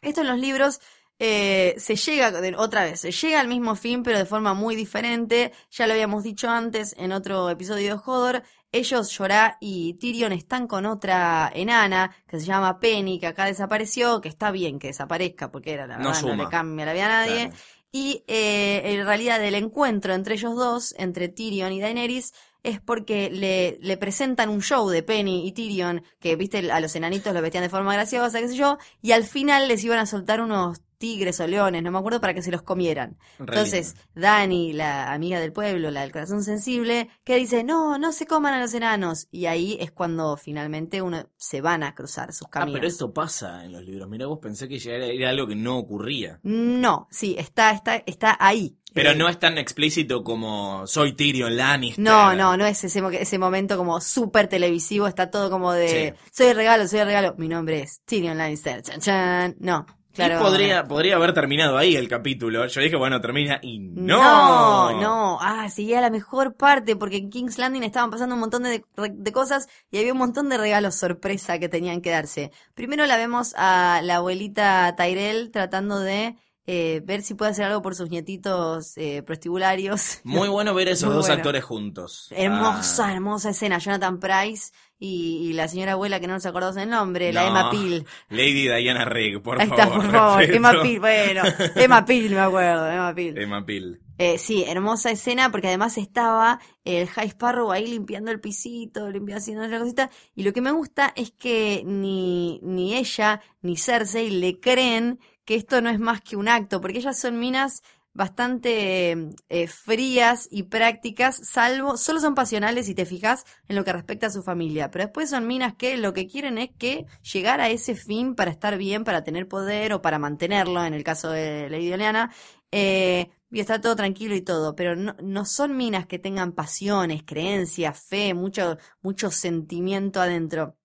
Esto en los libros eh, se llega, otra vez, se llega al mismo fin, pero de forma muy diferente. Ya lo habíamos dicho antes en otro episodio de Hodor. Ellos, Jorah y Tyrion, están con otra enana que se llama Penny, que acá desapareció, que está bien que desaparezca, porque era la No verdad, no, le cambia la vida a nadie. Claro. Y eh, en realidad el encuentro entre ellos dos, entre Tyrion y Daenerys, es porque le, le presentan un show de Penny y Tyrion, que viste a los enanitos los vestían de forma graciosa, qué sé yo, y al final les iban a soltar unos tigres o leones, no me acuerdo, para que se los comieran. Re Entonces, Dani, la amiga del pueblo, la del corazón sensible, que dice, no, no se coman a los enanos. Y ahí es cuando finalmente uno se van a cruzar sus Ah, caminos. pero esto pasa en los libros. Mira, vos pensé que ya era, era algo que no ocurría. No, sí, está, está, está ahí. Pero Eh, no es tan explícito como soy Tyrion Lannister. No, no, no es ese momento como súper televisivo, está todo como de, soy el regalo, soy el regalo, mi nombre es Tyrion Lannister, chan chan, no, claro. Y podría, podría haber terminado ahí el capítulo. Yo dije, bueno, termina y no. No, no, ah, seguía la mejor parte porque en King's Landing estaban pasando un montón de, de cosas y había un montón de regalos sorpresa que tenían que darse. Primero la vemos a la abuelita Tyrell tratando de eh, ver si puede hacer algo por sus nietitos eh, prostibularios. Muy bueno ver esos Muy dos bueno. actores juntos. Hermosa, Ah. hermosa escena. Jonathan Price y, y la señora abuela que no nos acordamos el nombre, la. Emma Peel. Lady Diana Rigg, por Ahí favor. está, por favor. Emma Peel, bueno. Emma Peel, me acuerdo, Emma Peel. Emma Peel. Eh, sí, hermosa escena porque además estaba el High Sparrow ahí limpiando el pisito, limpiando haciendo otra cosita. Y lo que me gusta es que ni, ni ella ni Cersei le creen que esto no es más que un acto, porque ellas son minas bastante eh, frías y prácticas, salvo, solo son pasionales si te fijas en lo que respecta a su familia, pero después son minas que lo que quieren es que llegar a ese fin para estar bien, para tener poder o para mantenerlo, en el caso de Lady Oleana, eh, y está todo tranquilo y todo, pero no, no son minas que tengan pasiones, creencias, fe, mucho, mucho sentimiento adentro.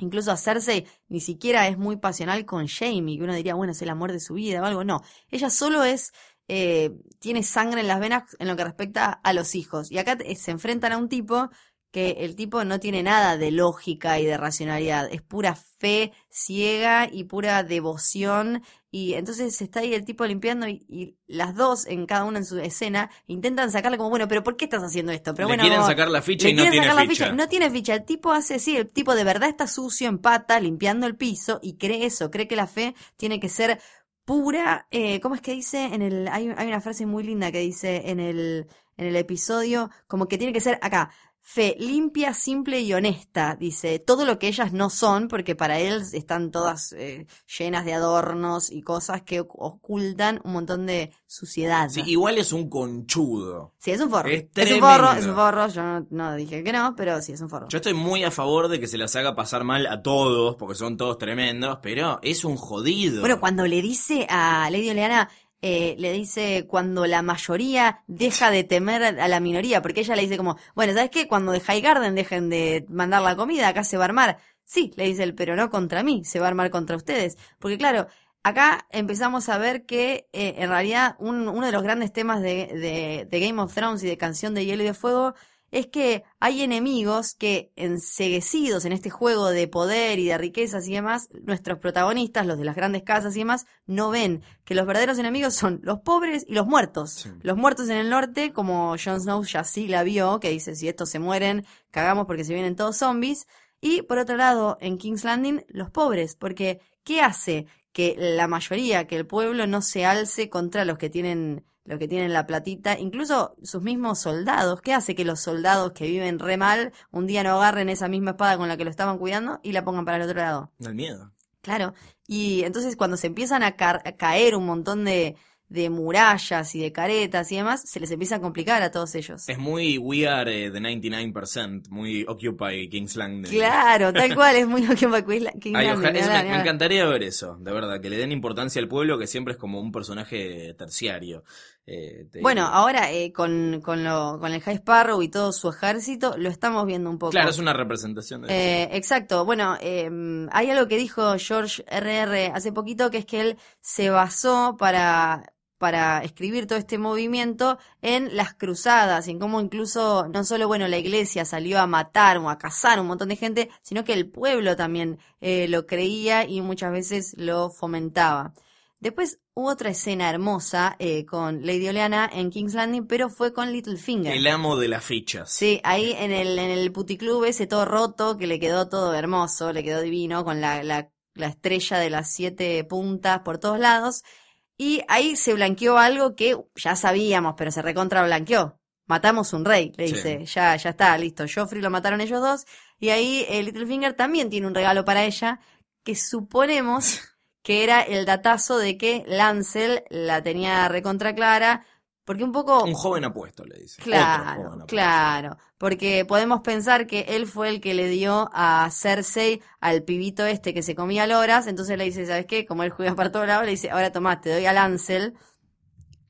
Incluso a Cersei ni siquiera es muy pasional con Jamie, que uno diría, bueno, es el amor de su vida o algo. No, ella solo es, eh, tiene sangre en las venas en lo que respecta a los hijos. Y acá se enfrentan a un tipo que el tipo no tiene nada de lógica y de racionalidad, es pura fe ciega y pura devoción y entonces está ahí el tipo limpiando y, y las dos en cada una en su escena intentan sacarle como bueno pero ¿por qué estás haciendo esto? Pero Le bueno quieren sacar la ficha y no tiene sacar la ficha. No tiene ficha. El tipo hace así, el tipo de verdad está sucio en pata, limpiando el piso y cree eso, cree que la fe tiene que ser pura. Eh, ¿Cómo es que dice? En el, hay, hay una frase muy linda que dice en el, en el episodio, como que tiene que ser acá. Fe limpia, simple y honesta, dice, todo lo que ellas no son, porque para él están todas eh, llenas de adornos y cosas que oc- ocultan un montón de suciedad. Sí, igual es un conchudo. Sí, es un forro. Es Es, un forro, es un forro. Yo no, no dije que no, pero sí, es un forro. Yo estoy muy a favor de que se las haga pasar mal a todos, porque son todos tremendos, pero es un jodido. Bueno, cuando le dice a Lady Oleana, eh, le dice cuando la mayoría deja de temer a la minoría, porque ella le dice como, bueno, ¿sabes qué? Cuando de High Garden dejen de mandar la comida, acá se va a armar. Sí, le dice él, pero no contra mí, se va a armar contra ustedes. Porque claro, acá empezamos a ver que eh, en realidad un- uno de los grandes temas de, de- de Game of Thrones y de Canción de Hielo y de Fuego es que hay enemigos que, enseguecidos en este juego de poder y de riquezas y demás, nuestros protagonistas, los de las grandes casas y demás, no ven que los verdaderos enemigos son los pobres y los muertos. Sí. Los muertos en el norte, como Jon Snow ya sí la vio, que dice, si estos se mueren, cagamos porque se vienen todos zombies. Y por otro lado, en King's Landing, los pobres, porque ¿qué hace que la mayoría, que el pueblo no se alce contra los que tienen los que tienen la platita, incluso sus mismos soldados. ¿Qué hace que los soldados que viven re mal un día no agarren esa misma espada con la que lo estaban cuidando y la pongan para el otro lado? El miedo. Claro. Y entonces cuando se empiezan a caer un montón de, de murallas y de caretas y demás, se les empieza a complicar a todos ellos. Es muy We Are eh, the 99%, muy Occupy King's Landing. Claro, tal cual, es muy Occupy Queen- King's Ay, Landing, ojalá- ni eso hablar, me, encantaría ver eso, de verdad, que le den importancia al pueblo, que siempre es como un personaje terciario. Eh, te- Bueno, ahora eh, con, con, lo, con el High Sparrow y todo su ejército, lo estamos viendo un poco. Claro, es una representación de Eh, exacto. Bueno, eh, hay algo que dijo George R.R. hace poquito, que es que él se basó para, para escribir todo este movimiento en las cruzadas, y en cómo incluso no solo, bueno, la iglesia salió a matar o a cazar un montón de gente, sino que el pueblo también eh, lo creía y muchas veces lo fomentaba. Después hubo otra escena hermosa eh, con Lady Oleana en King's Landing, pero fue con Littlefinger. El amo de las fichas. Sí, ahí en el, en el puticlub ese todo roto, que le quedó todo hermoso, le quedó divino, con la, la, la estrella de las siete puntas por todos lados. Y ahí se blanqueó algo que ya sabíamos, pero se recontra blanqueó. Matamos un rey, le Sí. dice. Ya, ya está, listo. Joffrey lo mataron ellos dos. Y ahí eh, Littlefinger también tiene un regalo para ella, que suponemos que era el datazo de que Lancel la tenía recontra clara, porque un poco... Un joven apuesto, le dice. Otro Claro, joven claro, porque podemos pensar que él fue el que le dio a Cersei al pibito este que se comía loras, entonces le dice, ¿sabes qué? Como él juega para todos lados, le dice, ahora tomá, te doy a Lancel,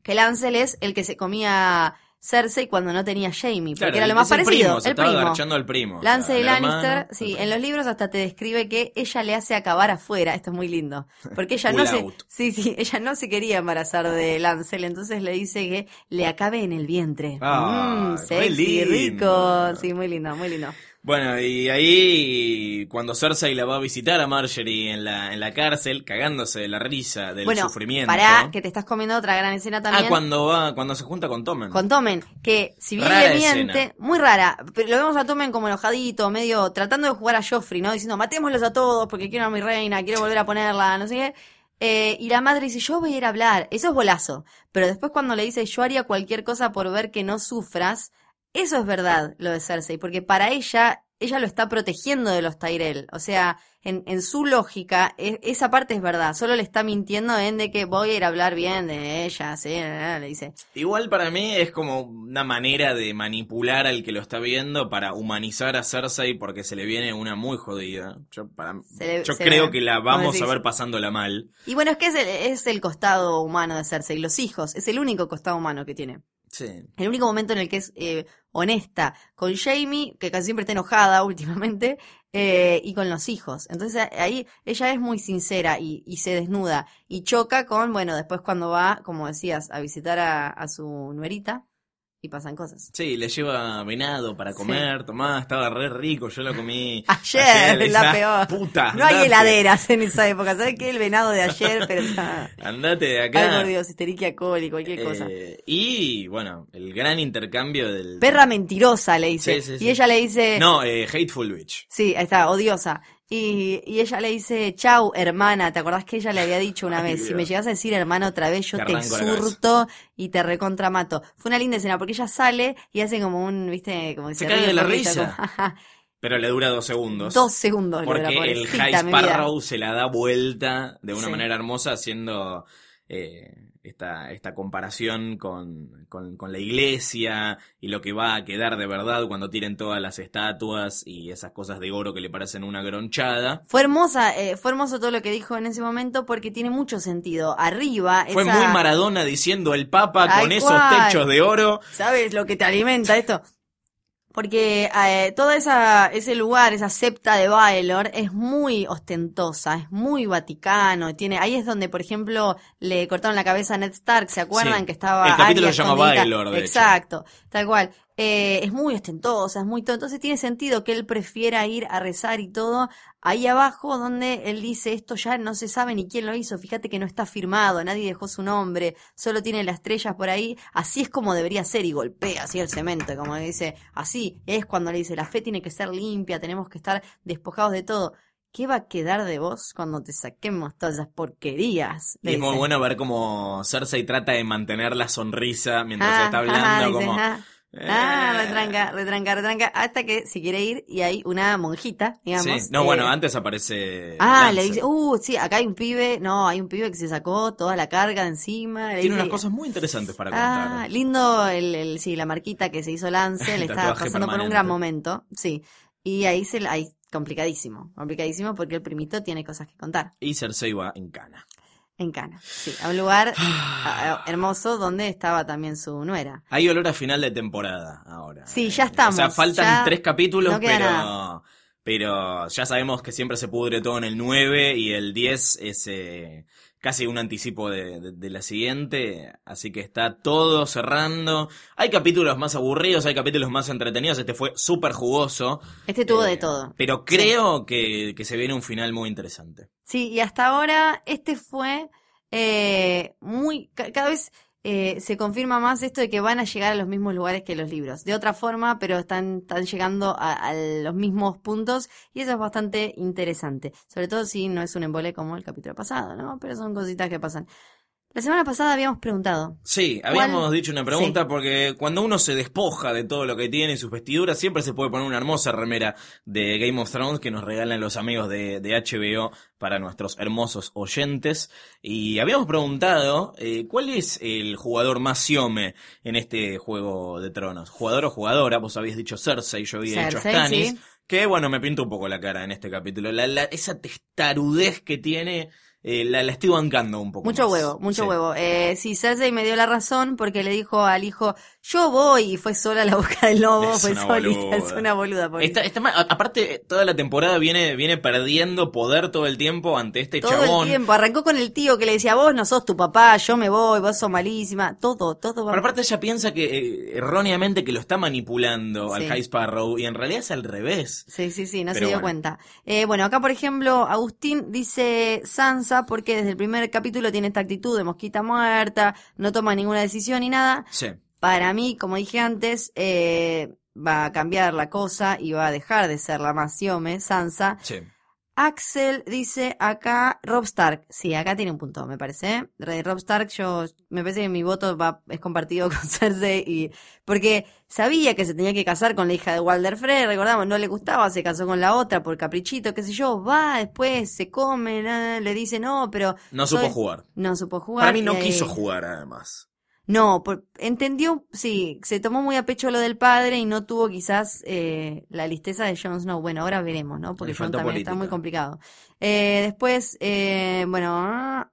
que Lancel es el que se comía Cersei cuando no tenía Jamie, porque Claro, era lo más es el parecido, primo, el primo. al primo. o Lance sea, el Lannister, sí, en los libros hasta te describe que ella le hace acabar afuera, esto es muy lindo, porque ella no se, sí, sí, ella no se quería embarazar de Lancel, entonces le dice que le acabe en el vientre. Ah, Mm, re sexy, lindo. rico, sí, muy lindo, muy lindo. Bueno, y ahí cuando Cersei la va a visitar a Marjorie en la, en la cárcel, cagándose de la risa, del bueno, sufrimiento. pará, que te estás comiendo otra gran escena también. Ah, cuando va, cuando se junta con Tommen. Con Tomen, que si bien Rara le miente, escena. muy rara, pero lo vemos a Tomen como enojadito, medio tratando de jugar a Joffrey, ¿no? Diciendo, matémoslos a todos porque quiero a mi reina, quiero volver a ponerla, no sé qué. Eh, y la madre dice, yo voy a ir a hablar. Eso es bolazo. Pero después cuando le dice, yo haría cualquier cosa por ver que no sufras, eso es verdad, lo de Cersei, porque para ella, ella lo está protegiendo de los Tyrell. O sea, en, en su lógica, e- esa parte es verdad. Solo le está mintiendo en de que voy a ir a hablar bien de ella, sí, le dice. Igual para mí es como una manera de manipular al que lo está viendo para humanizar a Cersei porque se le viene una muy jodida. Yo, para, le- yo creo le- que la ¿cómo vamos a ver pasándola mal. Y bueno, es que es el, es el costado humano de Cersei, los hijos, es el único costado humano que tiene. Sí. El único momento en el que es eh, honesta con Jamie, que casi siempre está enojada últimamente, eh, y con los hijos. Entonces ahí ella es muy sincera y, y se desnuda y choca con, bueno, después cuando va, como decías, a visitar a, a su nuerita, y pasan cosas. Sí, le lleva venado para comer, tomá, estaba re rico, yo lo comí Ayer, le la peor. Puta, no hay heladeras en esa época. ¿Sabes qué? El venado de ayer, pero está. Andate de acá. Ay, por Dios, histeriquia coli, cualquier cosa. Eh, y bueno, el gran intercambio del... Perra mentirosa, le dice. Sí, sí, sí. Y ella le dice. No, eh, Hateful Witch. Sí, ahí está, odiosa. Y, y ella le dice, chau, hermana, ¿te acordás que ella le había dicho una Ay, vez? Si me llegas a decir hermana otra vez, yo Te te, arranco la cabeza". surto y te recontramato. Fue una linda escena porque ella sale y hace como un, viste, como que Se se, cae de la risa. Pero le dura dos segundos. Dos segundos. le dura, Porque el High. Sparrow se la da vuelta de una Sí. manera hermosa haciendo eh, esta, esta comparación con, con, con la iglesia y lo que va a quedar de verdad cuando tiren todas las estatuas y esas cosas de oro que le parecen una gronchada. Fue hermosa, eh, fue hermoso todo lo que dijo en ese momento porque tiene mucho sentido. Arriba, Fue esa- muy Maradona diciendo el Papa con esos techos de oro. ¿Sabes lo que te alimenta esto? Porque eh, todo esa, ese lugar, esa septa de Baelor, es muy ostentosa, es muy vaticano. Tiene, ahí es donde, por ejemplo, le cortaron la cabeza a Ned Stark, ¿se acuerdan? Sí. Que estaba. El capítulo se llama? Baelor, de hecho. Exacto, tal cual. Eh, es muy ostentosa, es muy todo. Entonces tiene sentido que él prefiera ir a rezar y todo ahí abajo donde él dice esto ya no se sabe ni quién lo hizo, fíjate que no está firmado, nadie dejó su nombre, solo tiene las estrellas por ahí, así es como debería ser y golpea así el cemento, como dice, así es cuando le dice, la fe tiene que ser limpia, tenemos que estar despojados de todo. ¿Qué va a quedar de vos cuando te saquemos todas esas porquerías? Y es muy bueno ver cómo Cersei trata de mantener la sonrisa mientras Ah, está hablando, como... ah. Ah, "Eh". retranca, retranca, retranca, hasta que se quiere ir y hay una monjita, digamos. Sí. No, eh, bueno, antes aparece. Ah, le dice, uh, sí, acá hay un pibe, no, hay un pibe que se sacó toda la carga de encima. le Tiene dice- unas cosas muy interesantes para Ah, contar. lindo, el, el- sí, la marquita que se hizo Lance, le estaba pasando por un gran momento, sí. Y ahí se, ahí, complicadísimo, complicadísimo porque el primito tiene cosas que contar. Y Cersei va en cana. En Cana, sí, a un lugar a- a- hermoso donde estaba también su nuera. Hay olor a final de temporada ahora. Sí, ya estamos, O sea, faltan ya tres capítulos, no pero. nada. Pero ya sabemos que siempre se pudre todo en el 9 y el 10 es eh, casi un anticipo de, de- de la siguiente. Así que está todo cerrando. Hay capítulos más aburridos, hay capítulos más entretenidos. Este fue súper jugoso. Este tuvo Eh, de todo. Pero creo que, que se viene un final muy interesante. Sí, y hasta ahora este fue eh, muy, ca- cada vez eh, se confirma más esto de que van a llegar a los mismos lugares que los libros. De otra forma, pero están, están llegando a, a los mismos puntos y eso es bastante interesante. Sobre todo si no es un embole como el capítulo pasado, ¿no? Pero son cositas que pasan. La semana pasada habíamos preguntado. Sí, ¿Cuál? habíamos dicho una pregunta Sí. porque cuando uno se despoja de todo lo que tiene y sus vestiduras, siempre se puede poner una hermosa remera de Game of Thrones que nos regalan los amigos de, de HBO para nuestros hermosos oyentes. Y habíamos preguntado eh, cuál es el jugador más siome en este juego de tronos. ¿Jugador o jugadora? Vos habías dicho Cersei, yo había dicho Stannis. sí. Que bueno, me pinta un poco la cara en este capítulo. La, la- esa testarudez que tiene, eh, la, la estoy bancando un poco. Mucho más. huevo, mucho Sí. huevo. Eh, sí, Cersei me dio la razón porque le dijo al hijo, yo voy, y fue sola a la boca del lobo, Es fue solita, boluda. es una boluda. pobrecita. Está, está mal. Aparte, toda la temporada viene, viene perdiendo poder todo el tiempo ante este Todo chabón. el tiempo, arrancó con el tío que le decía, vos no sos tu papá, yo me voy, vos sos malísima, todo, todo va Pero aparte ella piensa que eh, erróneamente que lo está manipulando al. High Sparrow y en realidad es al revés. Sí, sí, sí, no Pero se dio bueno. cuenta. Eh, bueno, acá por ejemplo, Agustín dice Sansa porque desde el primer capítulo tiene esta actitud de mosquita muerta, no toma ninguna decisión ni nada. Sí. Para mí, como dije antes, eh, va a cambiar la cosa y va a dejar de ser la más Siome, Sansa. Sí. Axel dice acá Rob Stark. Sí, acá tiene un punto, me parece. Re- Rob Stark, yo me parece que mi voto va es compartido con Cersei y porque sabía que se tenía que casar con la hija de Walder Frey, recordamos, no le gustaba, se casó con la otra por caprichito, qué sé yo, va, después se come, le dice no, pero No soy- supo jugar. No supo jugar. Para mí no quiso jugar además. No, por- entendió, sí, se tomó muy a pecho lo del padre y no tuvo quizás eh, la listeza de Jon Snow. Bueno, ahora veremos, ¿no? Porque Jon también está política. muy complicado. Eh, después, eh, bueno,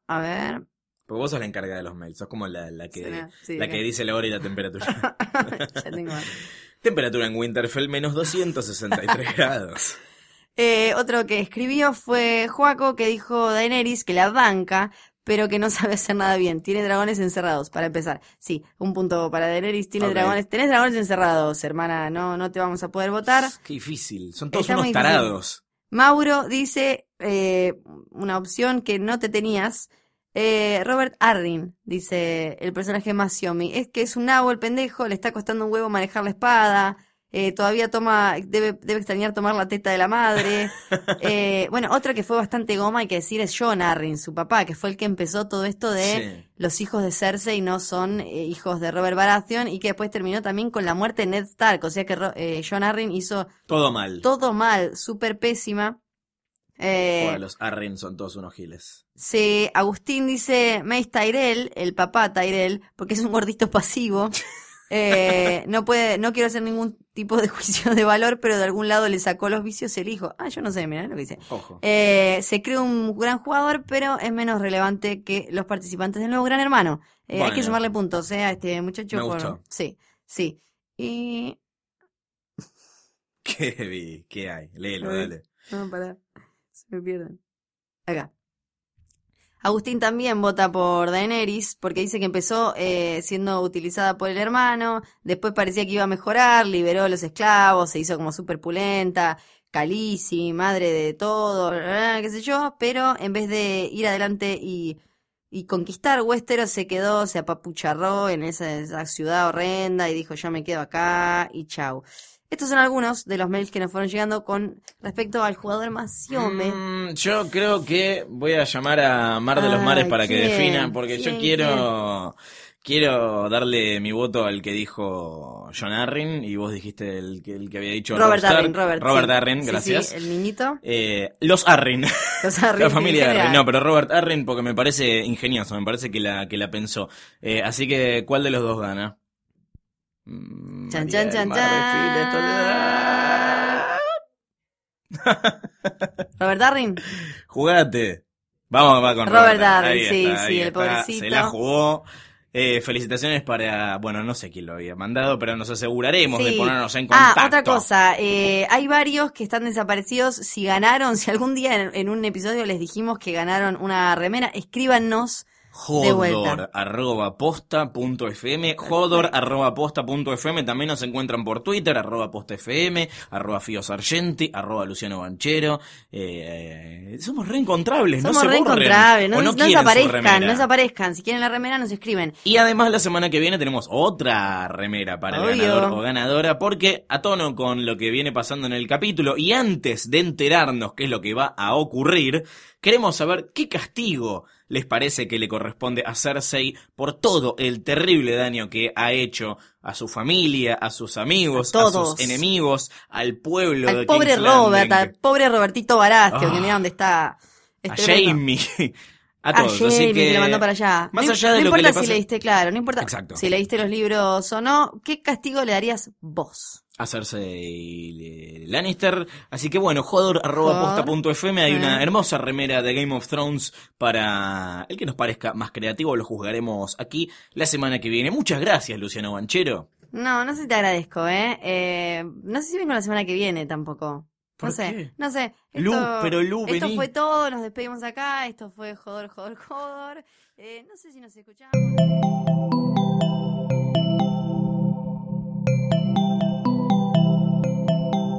a ver. Porque vos sos la encargada de los mails, sos como la, la que, sí, la acá. que dice la hora y la temperatura. ya tengo. Temperatura en Winterfell menos 263 grados. Eh, otro que escribió fue Joaco, que dijo Daenerys que la banca, pero que no sabe hacer nada bien. Tiene dragones encerrados, para empezar. Sí, un punto para Daenerys. Tiene dragones, tenés dragones encerrados, hermana. No, no te vamos a poder votar. Qué difícil. Son todos Está unos tarados. Mauro dice eh, una opción que no te tenías. Eh, Robert Arryn, dice el personaje más Xiaomi. Es que es un nabo el pendejo, le está costando un huevo manejar la espada. Eh, todavía toma, debe, debe extrañar tomar la teta de la madre. Eh, bueno, otro que fue bastante goma, hay que decir, es John Arryn, su papá, que fue el que empezó todo esto de Sí. los hijos de Cersei no son eh, hijos de Robert Baratheon y que después terminó también con la muerte de Ned Stark. O sea que eh, John Arryn hizo Todo mal. todo mal, súper pésima. Eh, Joder, los Arryn son todos unos giles. Sí, Agustín dice Mace Tyrell, el papá Tyrell, porque es un gordito pasivo. Eh, no puede, no quiero hacer ningún tipo de juicio de valor, pero de algún lado le sacó los vicios el hijo. Ah, yo no sé, mirá lo que dice. Ojo. Eh, se cree un gran jugador, pero es menos relevante que los participantes del nuevo Gran Hermano. Eh, Hay que sumarle puntos, a este muchacho. Me por- gustó. Sí, sí. Y ¿Qué vi? ¿Qué hay? Léelo, dale. No, pará. Se me pierden. Acá. Agustín también vota por Daenerys porque dice que empezó eh, siendo utilizada por el hermano, después parecía que iba a mejorar, liberó a los esclavos, se hizo como súper pulenta, Khaleesi, madre de todo, qué sé yo, pero en vez de ir adelante y, y conquistar Westeros se quedó, se apapucharró en esa, esa ciudad horrenda y dijo yo me quedo acá y chau. Estos son algunos de los mails que nos fueron llegando con respecto al jugador más Siome. Mm, yo creo que voy a llamar a Mar de los Ay, Mares para que defina, porque yo ¿Quién, quiero quiero darle mi voto al que dijo John Arryn y vos dijiste el que, el que había dicho Robert Robb Stark. Arryn, Robert. Robert sí. Arryn, Sí, sí, gracias. el niñito. Eh, los Arryn. Los Arryn, la familia Arryn. No, pero Robert Arryn porque me parece ingenioso, me parece que la, que la pensó. Eh, así que, ¿cuál de los dos gana? Mm, Chan, chan, chan, Toledo. Robert Darwin. Jugate. Vamos, va con Robert Robert. Sí, está, sí, ahí el está. pobrecito. Se la jugó. Eh, felicitaciones para, bueno, no sé quién lo había mandado, pero nos aseguraremos de Sí. ponernos en contacto. Ah, otra cosa. eh, hay varios que están desaparecidos. Si ganaron, si algún día en, en un episodio les dijimos que ganaron una remera, escríbanos. Jodor arroba posta punto fm, jodor arroba posta punto fm, también nos encuentran por Twitter, arroba posta fm, arroba Fío Sargenti, arroba Luciano Banchero, eh, somos reencontrables, no Somos se borren, reencontrables. No, no, no desaparezcan, no desaparezcan. Si quieren la remera, nos escriben. Y además la semana que viene tenemos otra remera para el ganador o ganadora, porque a tono con lo que viene pasando en el capítulo. Y antes de enterarnos qué es lo que va a ocurrir, queremos saber qué castigo les parece que le corresponde a Cersei por todo el terrible daño que ha hecho a su familia, a sus amigos, A a, sus enemigos, al pueblo Al de pobre King's Robert, Landing, al pobre Robertito Barastio, Ah. que mira dónde está. a Es tremendo. Jamie, a A todos. Así Jamie, que, que le mandó para allá. Más no, allá de no lo que importa le si leíste, claro, no importa Exacto. si leíste los libros o no, ¿qué castigo le darías vos? A Cersei Lannister. Así que bueno, jodor.posta.fm hay una Eh. hermosa remera de Game of Thrones para el que nos parezca más creativo. Lo juzgaremos aquí la semana que viene. Muchas gracias, Luciano Banchero. No, no sé si te agradezco, ¿eh? eh no sé si vengo la semana que viene tampoco. ¿Por no sé, qué? no sé. Lu, pero Lu, Esto vení. fue todo, nos despedimos acá, esto fue Jodor, Jodor, Jodor. Eh, no sé si nos escuchamos.